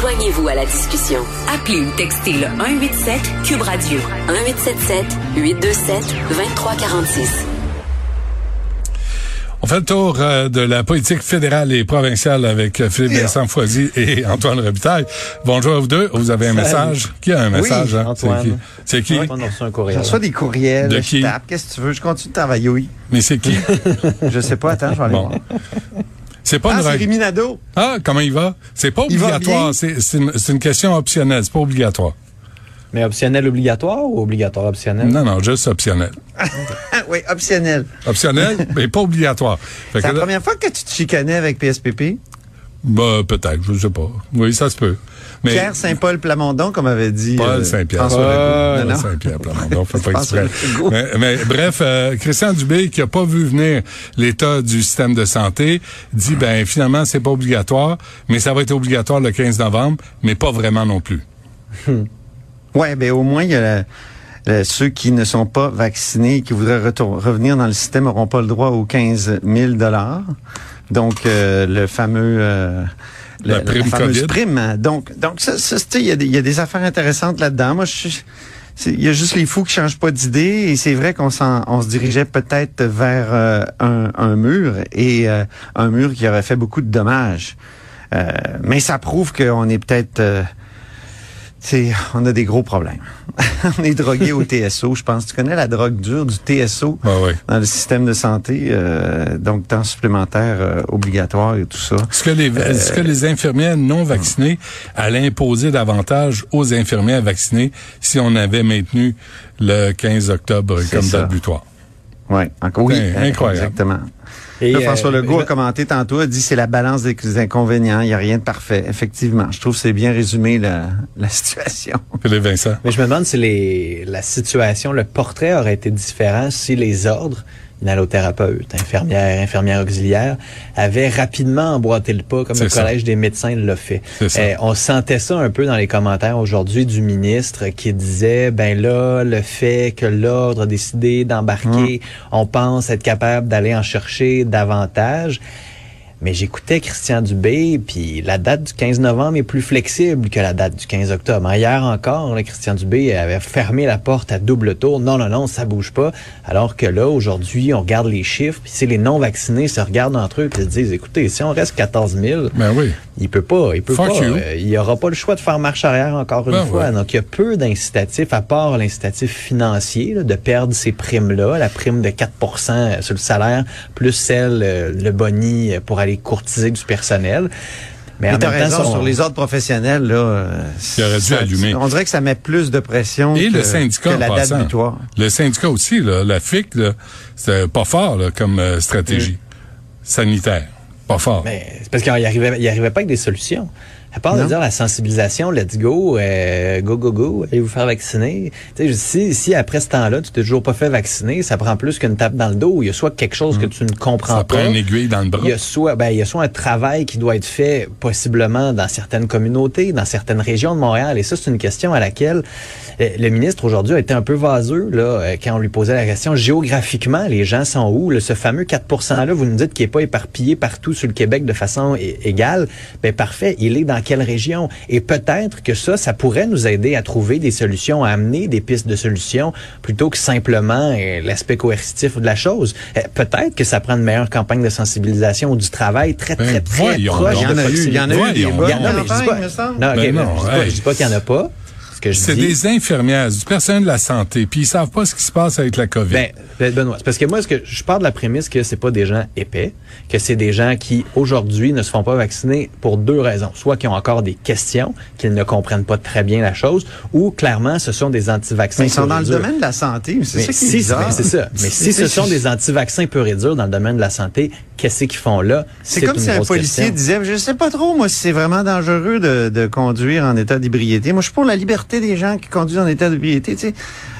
Joignez-vous à la discussion. Appelez ou textez le 187 Cube Radio 1877 827 2346. On fait le tour euh, de la politique fédérale et provinciale avec euh, Philippe Vincent Foisy et Antoine Robitaille. Bonjour à vous deux. Vous avez un message? Qui a un message? Oui, hein? Antoine. C'est qui? Un courriel. Je reçois des courriels. De je qui? tape. Qu'est-ce que tu veux? Je continue de travailler, oui. Mais c'est qui? Je sais pas. Attends, je vais aller Bon. voir. C'est pas Ah, une règle. Rémi Nadeau. Ah, comment il va? C'est pas obligatoire. C'est une, question optionnelle. C'est pas obligatoire. Mais optionnel obligatoire ou obligatoire optionnel? Non, non, juste optionnel. Oui, optionnel. Optionnel, mais pas obligatoire. C'est la là- première fois que tu te chicanais avec PSPP. Bah, peut-être, je sais pas. Oui, ça se peut. Mais Pierre Saint-Paul Plamondon, comme avait dit Paul euh, Saint-Pierre. François Paul. Saint-Pierre Plamondon, fait pas exprès. Mais, mais bref, euh, Christian Dubé, qui a pas vu venir l'état du système de santé, dit ben finalement c'est pas obligatoire, mais ça va être obligatoire le 15 novembre, mais pas vraiment non plus. Ouais, ben au moins il y a ceux qui ne sont pas vaccinés, qui voudraient retour- revenir dans le système, n'auront pas le droit aux 15 000 dollars. Donc euh, le fameux euh, La prime fameuse COVID. prime. hein. Donc donc ça, ça, il y a des il y a des affaires intéressantes là-dedans. Moi je il y a juste les fous qui changent pas d'idée et c'est vrai qu'on s'en, on se dirigeait peut-être vers euh, un, un mur et euh, un mur qui aurait fait beaucoup de dommages. Euh, mais ça prouve qu'on est peut-être euh, c'est, on a des gros problèmes. on est drogué au TSO, je pense. Tu connais la drogue dure du TSO Ah ouais. dans le système de santé, euh, donc temps supplémentaire euh, obligatoire et tout ça. Est-ce que les est-ce que les infirmières non vaccinées allaient imposer davantage aux infirmières vaccinées si on avait maintenu le 15 octobre comme ça. date butoir? Oui, encore oui, C'est euh, incroyable. exactement. Et, Là, euh, François Legault a commenté tantôt, a dit c'est la balance des inconvénients, il n'y a rien de parfait. Effectivement, je trouve que c'est bien résumé la, la situation. Philippe Vincent. Mais je me demande si les, la situation, le portrait aurait été différent si les ordres, une allothérapeute, infirmière, infirmière auxiliaire, avaient rapidement emboîté le pas, comme le ça. Collège des médecins l'a fait. Euh, on sentait ça un peu dans les commentaires aujourd'hui du ministre qui disait, ben là, le fait que l'ordre a décidé d'embarquer, on pense être capable d'aller en chercher davantage. Mais j'écoutais Christian Dubé, puis la date du 15 novembre est plus flexible que la date du 15 octobre. Hein, Hier encore, là, Christian Dubé avait fermé la porte à double tour. Non, non, non, ça bouge pas. Alors que là, aujourd'hui, on regarde les chiffres, puis si les non-vaccinés se regardent entre eux, puis se disent, écoutez, si on reste 14 000, Ben oui. il peut pas, il peut Fuck pas. euh, il y aura pas le choix de faire marche arrière encore une Ben fois. ouais. Donc il y a peu d'incitatifs à part l'incitatif financier là, de perdre ces primes là, la prime de 4% sur le salaire plus celle euh, le boni pour aller courtiser du personnel. Mais, Mais en t'as même temps, raison, son- sur les ordres professionnels, là, euh, Il aurait dû ça- allumer. On dirait que ça met plus de pression Et que, le syndicat que la date passant. butoir. Le syndicat aussi, là, la FIC, là, c'est pas fort là, comme euh, stratégie sanitaire. Pas fort. Mais c'est parce qu'il arrivait, il arrivait pas avec des solutions. À part de dire la sensibilisation, let's go, euh, go, go, go, allez vous faire vacciner. Tu sais, si, si après ce temps-là, tu t'es toujours pas fait vacciner, ça prend plus qu'une tape dans le dos. Il y a soit quelque chose que tu ne comprends Ça pas. prend une aiguille dans le bras. Il y a soit, ben, il y a soit un travail qui doit être fait possiblement dans certaines communautés, dans certaines régions de Montréal. Et ça, c'est une question à laquelle euh, le ministre aujourd'hui a été un peu vaseux là, euh, quand on lui posait la question géographiquement, les gens sont où? Là, ce fameux 4 %-là, vous nous dites qu'il n'est pas éparpillé partout sur le Québec de façon égale. Ben parfait, il est dans quelle région? Et peut-être que ça, ça pourrait nous aider à trouver des solutions, à amener des pistes de solutions plutôt que simplement euh, l'aspect coercitif de la chose. Euh, peut-être que ça prend une meilleure campaine de sensibilisation ou du travail très, Ben, très, très voyons proche. Il y en a eu, il y en a eu mais pas, me semble. non, ok, Ben mais non, hey. je dis pas qu'il n'y en a pas. Ce que je C'est des infirmières, du personnel de la santé, puis ils savent pas ce qui se passe avec la COVID. Ben, ben, Benoît, c'est parce que moi, ce que je pars de la prémisse que c'est pas des gens épais, que c'est des gens qui aujourd'hui ne se font pas vacciner pour deux raisons, soit qui ont encore des questions, qu'ils ne comprennent pas très bien la chose, ou clairement ce sont des anti-vaccins. Mais ils sont dans le domaine de la santé, c'est ça qui est si, bizarre. c'est ça. Mais si ce sont des anti-vaccins purs et durs dans le domaine de la santé, qu'est-ce qu'ils font là? C'est comme si un policier question. disait, je sais pas trop, moi, si c'est vraiment dangereux de, de conduire en état d'ébriété. Moi, je suis pour la liberté des gens qui conduisent en état d'ébriété, tu sais.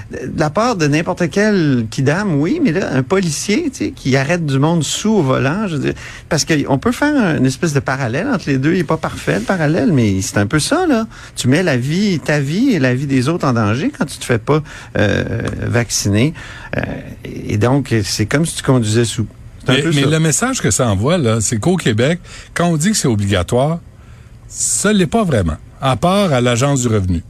De la part de n'importe quel kidam, oui, mais là, un policier, tu sais, qui arrête du monde sous au volant, je veux dire, parce qu'on peut faire une espèce de parallèle entre les deux. Il est pas parfait, le parallèle, mais c'est un peu ça, là. Tu mets la vie, ta vie et la vie des autres en danger quand tu te fais pas euh, vacciner. Euh, et donc, c'est comme si tu conduisais sous. Mais le message que ça envoie, là, c'est qu'au Québec, quand on dit que c'est obligatoire, ça l'est pas vraiment. à part à l'Agence du revenu.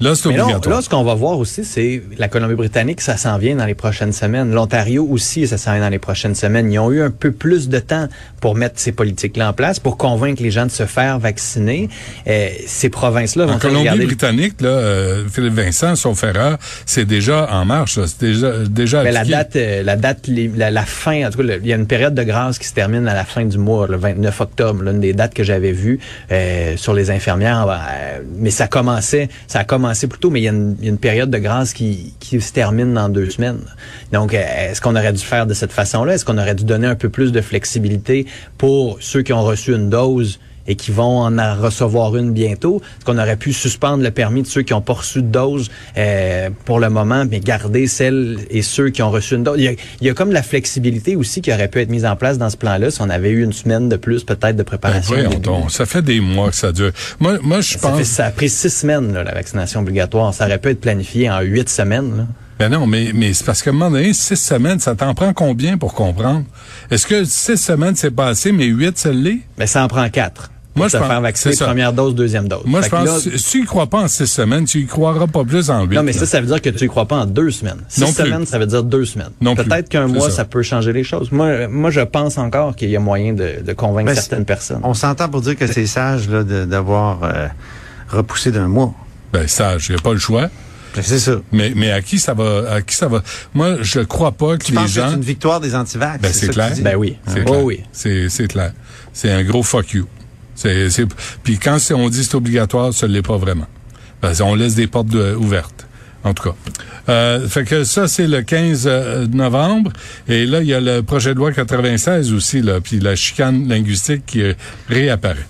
Là, c'est obligatoire. là, ce qu'on va voir aussi, c'est la Colombie-Britannique, ça s'en vient dans les prochaines semaines. L'Ontario aussi, ça s'en vient dans les prochaines semaines. Ils ont eu un peu plus de temps pour mettre ces politiques-là en place, pour convaincre les gens de se faire vacciner. Euh, ces provinces-là vont en. Colombie-Britannique, là, euh, Philippe Vincent, sauf erreur, c'est déjà en marche. là. C'est déjà, déjà Ben, la date, euh, la date, la, la fin, en tout cas, il y a une période de grâce qui se termine à la fin du mois, le 29 octobre, l'une des dates que j'avais vues euh, sur les infirmières. euh, mais ça commençait, ça a commencé mais il y a une, période de grâce qui, se termine dans deux semaines. Donc, est-ce qu'on aurait dû faire de cette façon-là? Est-ce qu'on aurait dû donner un peu plus de flexibilité pour ceux qui ont reçu une dose? Et qui vont en recevoir une bientôt. Est-ce qu'on aurait pu suspendre le permis de ceux qui ont pas reçu de dose euh, pour le moment, mais garder celles et ceux qui ont reçu une dose? Il y, a, il y a comme la flexibilité aussi qui aurait pu être mise en place dans ce plan-là si on avait eu une semaine de plus peut-être de Ben, préparation. début. donc, ça fait des mois que ça dure. Moi, moi je ça, fait- pense... ça a pris six semaines, là, la vaccination obligatoire. Ça aurait pu être planifié en huit semaines. Là. Ben non, mais, mais c'est parce qu'à un moment donné, six semaines, ça t'en prend combien pour comprendre? Est-ce que six semaines, c'est pas assez, mais huit, ça l'est? Mais ça en prend quatre. Moi, je se pense- faire vacciner, c'est ça. première dose, deuxième dose. Moi, Fait je pense, là- si si tu y crois pas en six semaines, tu y croiras pas plus en huit. Non, mais là. ça, ça veut dire que tu y crois pas en deux semaines. Six Non plus. semaines, ça veut dire deux semaines. Non plus. Peut-être qu'un mois, ça. ça. peut changer les choses. Moi, moi, je pense encore qu'il y a moyen de, de convaincre Ben, certaines personnes. On s'entend pour dire que c'est sage là, de- d'avoir euh, repoussé d'un mois. Ben, ça, j'ai pas le choix. Ben, C'est ça. Mais, mais à qui ça va, à qui ça va? Moi, je crois pas que Tu les penses que gens. c'est une victoire des antivax? Ben, c'est clair. Ben oui. C'est Oh clair. oui. C'est, c'est clair. C'est un gros fuck you. C'est, c'est, puis quand on dit c'est obligatoire, ça l'est pas vraiment. Parce qu'on laisse des portes de- ouvertes. En tout cas. Euh, fait que ça, c'est le 15 euh, novembre. Et là, il y a le projet de loi 96 aussi, là, puis la chicane linguistique qui réapparaît.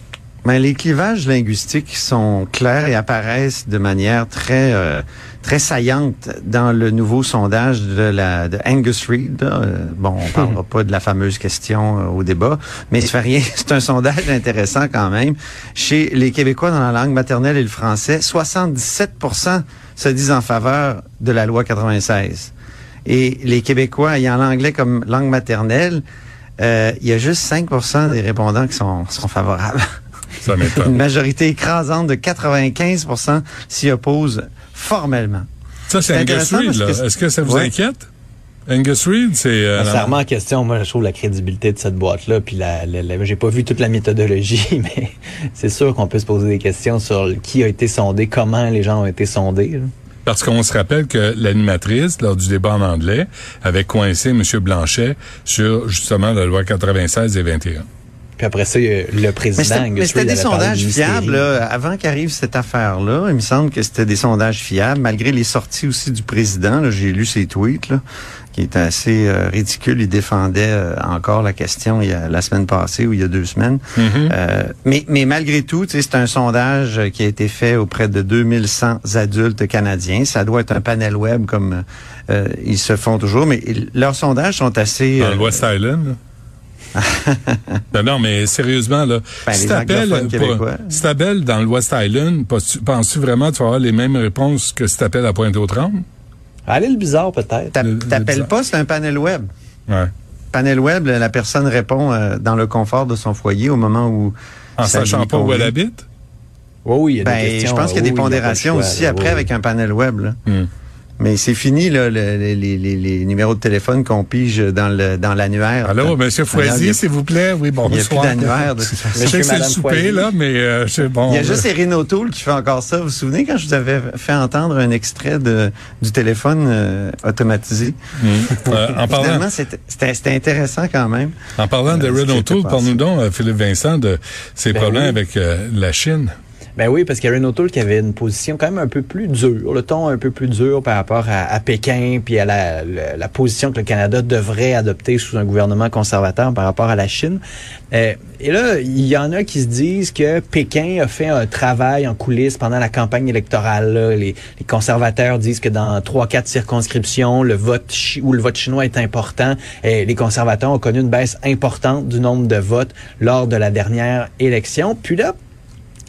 Mais les clivages linguistiques sont clairs et apparaissent de manière très euh, très saillante dans le nouveau sondage de la de Angus Reid. Euh, Bon, on parlera pas de la fameuse question euh, au débat, mais ça fait rien. C'est un sondage intéressant quand même. Chez les Québécois dans la langue maternelle et le français, 77% se disent en faveur de la loi 96. Et les Québécois ayant l'anglais comme langue maternelle, euh, il y a juste 5% des répondants qui sont, sont favorables. Ça Une majorité écrasante de 95% s'y oppose formellement. ça, c'est Angus Reid, là. Est-ce que ça vous Ouais. inquiète? Angus Reid, c'est... euh, Ça remet en question, moi, je trouve la crédibilité de cette boîte-là. Puis la, la- la- j'ai pas vu toute la méthodologie, mais c'est sûr qu'on peut se poser des questions sur qui a été sondé, comment les gens ont été sondés. là. Parce qu'on se rappelle que l'animatrice, lors du débat en anglais, avait coincé M. Blanchet sur, justement, la loi 96 et 21. Puis après ça, il y a le président. mais c'était des sondages fiables. là. Avant qu'arrive cette affaire-là, il me semble que c'était des sondages fiables, malgré les sorties aussi du président. J'ai lu ses tweets, là, qui étaient assez euh, ridicules. Il défendait euh, encore la question il y a, la semaine passée ou il y a deux semaines. Euh, mais, mais malgré tout, tu sais, c'est un sondage qui a été fait auprès de 2100 adultes canadiens. Ça doit être un panel web comme euh, ils se font toujours, mais ils- leurs sondages sont assez... Dans euh, l'West Island, là. Non, non, mais sérieusement, là, Ben, si les t'appelles si t'appelles dans l'West Island, penses-tu vraiment que tu vas avoir les mêmes réponses que si t'appelles à Pointe-aux-Trembles? Allez, le bizarre, peut-être. t'a- le- le T'appelles pas, c'est un panel web. Ouais. panel web, la personne répond euh, dans le confort de son foyer au moment où En sachant pas où elle habite? Oui, oui, il y a des Ben, questions. je pense qu'il y a des oui, a le pondérations choix, aussi là. après Oui, avec un panel web. Là. Hmm. Mais c'est fini là, le- les, les- les- les numéros de téléphone qu'on pige dans le dans l'annuaire. Allô, il y Foisy, s'il vous plaît? Oui, Il n'y a plus bonsoir. d'annuaire de. Je sais que c'est le souper, Foisy. là, mais euh, c'est bon. Il y a là. juste Erin O'Toole qui fait encore ça. Vous vous souvenez quand je vous avais fait entendre un extrait de, du téléphone euh, automatisé? Hmm. Euh, en parlant, c'était intéressant quand même. en parlant de Euh, qui O'Toole, parle-nous donc, euh, Philippe Vincent, de ses Ben problèmes oui. avec euh, la Chine. Ben oui, parce a O'Toole qui avait une position quand même un peu plus dure, le ton un peu plus dur par rapport à, Pékin, puis à la, position que le Canada devrait adopter sous un gouvernement conservateur par rapport à la Chine. Euh, et là, il y en a qui se disent que Pékin a fait un travail en coulisses pendant la campagne électorale. là. Les, conservateurs disent que dans trois, quatre circonscriptions, le vote où le vote chinois est important, les conservateurs ont connu une baisse importante du nombre de votes lors de la dernière élection. Puis là,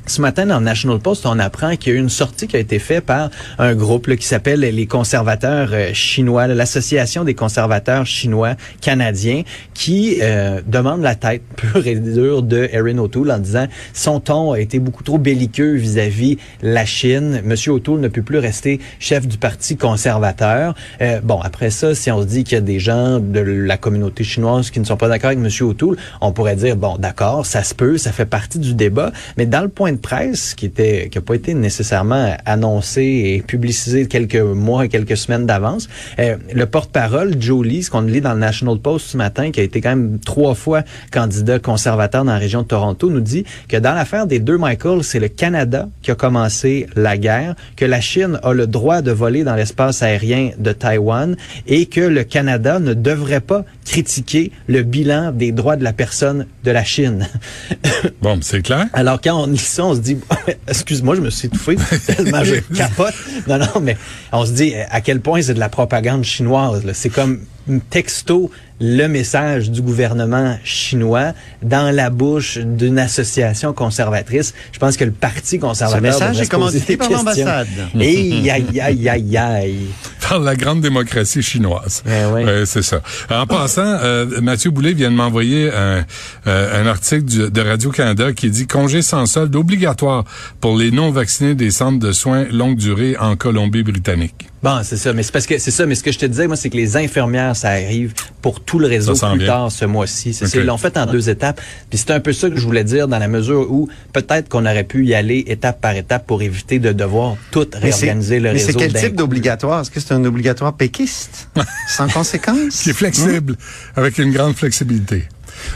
Ce matin, dans National Post, on apprend qu'il y a eu une sortie qui a été faite par un groupe là, qui s'appelle les conservateurs euh, chinois, l'Association des conservateurs chinois canadiens, qui euh, demande la tête pure et dure de Erin O'Toole en disant son ton a été beaucoup trop belliqueux vis-à-vis la Chine. Monsieur O'Toole ne peut plus rester chef du parti conservateur. Euh, bon, après ça, si on se dit qu'il y a des gens de la communauté chinoise qui ne sont pas d'accord avec Monsieur O'Toole, on pourrait dire bon, d'accord, ça se peut, ça fait partie du débat, mais dans le point de presse qui était qui a pas été nécessairement annoncé et publicisé quelques mois et quelques semaines d'avance. Euh, le porte-parole Joe Lee, ce qu'on lit dans le National Post ce matin, qui a été quand même trois fois candidat conservateur dans la région de Toronto, nous dit que dans l'affaire des deux Michael, c'est le Canada qui a commencé la guerre, que la Chine a le droit de voler dans l'espace aérien de Taïwan et que le Canada ne devrait pas critiquer le bilan des droits de la personne de la Chine. bon, c'est clair. Alors quand on lit ça, on se dit, excuse-moi, je me suis étouffé tellement je capote. Non, non, mais on se dit à quel point c'est de la propagande chinoise. C'est comme texto le message du gouvernement chinois dans la bouche d'une association conservatrice. Je pense que le Parti conservateur... Ce message est commandité par l'ambassade. Aïe, aïe, aïe, aïe, aïe. Par la grande démocratie chinoise. Eh oui. c'est ça. En passant, euh, Mathieu Boulet vient de m'envoyer un, euh, un article de Radio-Canada qui dit « Congé sans solde obligatoire pour les non-vaccinés des centres de soins longue durée en Colombie-Britannique ». Bon, c'est ça, mais c'est parce que c'est ça, mais ce que je te disais, moi, c'est que les infirmières, ça arrive pour tout le réseau plus tard ce mois-ci. C'est Ils l'ont fait en deux étapes. Puis c'est un peu ça que je voulais dire dans la mesure où peut-être qu'on aurait pu y aller étape par étape pour éviter de devoir tout réorganiser le réseau. Mais c'est quel type d'obligatoire? Est-ce que c'est un obligatoire péquiste? sans conséquence? Qui est flexible, avec une grande flexibilité.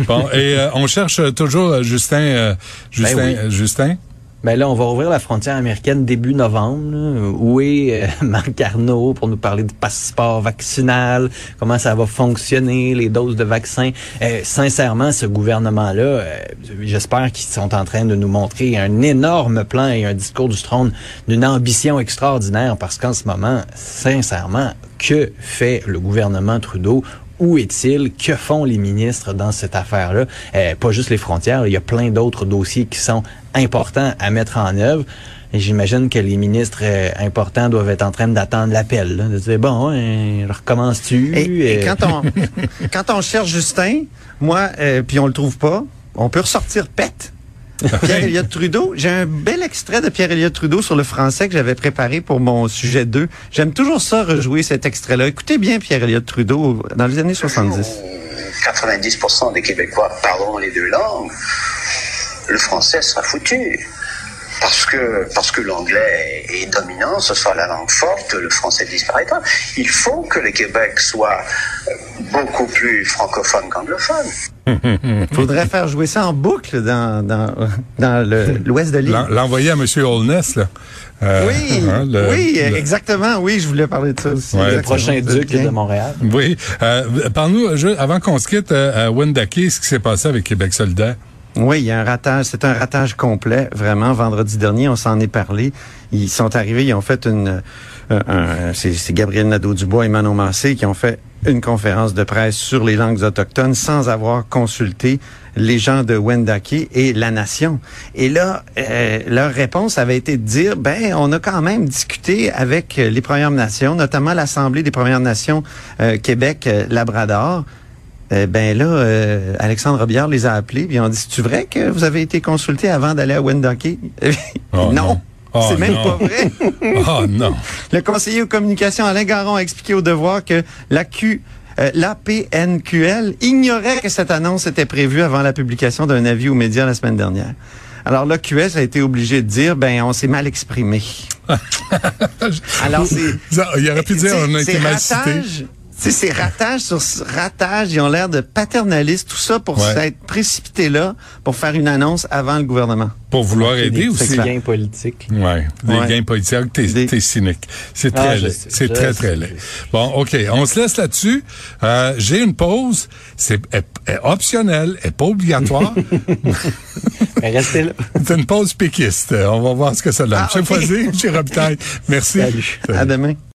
Bon, et euh, on cherche toujours euh, Justin, euh, Justin, ben Justin? Ben là, on va ouvrir la frontière américaine début novembre. Où est euh, Marc pour nous parler du passeport vaccinal, comment ça va fonctionner, les doses de vaccins? Euh, sincèrement, ce gouvernement-là, euh, j'espère qu'ils sont en train de nous montrer un énorme plan et un discours du trône d'une ambition extraordinaire parce qu'en ce moment, sincèrement, que fait le gouvernement Trudeau où est-il? Que font les ministres dans cette affaire-là? Euh, pas juste les frontières, il y a plein d'autres dossiers qui sont importants à mettre en œuvre. J'imagine que les ministres euh, importants doivent être en train d'attendre l'appel, de dire bon, hein, recommence-tu Et, quand on quand on cherche Justin, moi, euh, puis on le trouve pas, on peut ressortir pète. Pierre Elliott Trudeau. J'ai un bel extrait de Pierre Elliott Trudeau sur le français que j'avais préparé pour mon sujet 2. J'aime toujours ça, rejouer cet extrait-là. Écoutez bien Pierre Elliott Trudeau dans les années 70. 90% des Québécois parleront les deux langues. Le français sera foutu parce que parce que l'anglais est dominant, ce sera la langue forte, le français disparaîtra. Il faut que le Québec soit beaucoup plus francophone qu'anglophone. Faudrait faire jouer ça en boucle dans dans, dans l'ouest de l'île. L'envoyer à M. Holness là. Euh, oui, hein, oui, exactement. Oui, je voulais parler de ça aussi. le prochain duc de Montréal. Oui. Euh, Parle-nous, avant qu'on se quitte, euh, à Wendake, ce qui s'est passé avec Québec solidaire. Oui, il y a un ratage. C'est un ratage complet, vraiment. Vendredi dernier, on s'en est parlé. Ils sont arrivés, ils ont fait une... Euh, c'est Gabriel Nadeau-Dubois et Manon Massé qui ont fait une conférence de presse sur les langues autochtones sans avoir consulté les gens de Wendake et la nation. Et là, euh, leur réponse avait été de dire, ben, on a quand même discuté avec les Premières Nations, notamment l'Assemblée des Premières Nations euh, Québec-Labrador. Euh, ben là, euh, Alexandre Robillard les a appelés, puis ils ont dit, c'est vrai que vous avez été consulté avant d'aller à Wendake? Oh, non. Oh, c'est même pas vrai. oh non. Le conseiller aux communications Alain Garon a expliqué au devoir que la Q euh, l'APNQL ignorait que cette annonce était prévue avant la publication d'un avis aux médias la semaine dernière. Alors l'OQS a été obligé de dire, ben on s'est mal exprimé. Alors c'est... Il aurait pu dire, on a été mal cité sais, c'est ratage sur ratage. Ils ont l'air de paternalistes, tout ça pour s'être précipité là, pour faire une annonce avant le gouvernement. Pour vouloir aider aussi. Des gains politiques. Ouais, des gains politiques. T'es es cynique. C'est très ah, laid. C'est très, très laid. Bon, OK. On se laisse là-dessus. Euh, J'ai une pause. C'est optionnel, et pas obligatoire. Mais restez là. C'est une pause péquiste. On va voir ce que ça donne. Ah, okay. Chez Robitaille. Merci. Salut. À demain.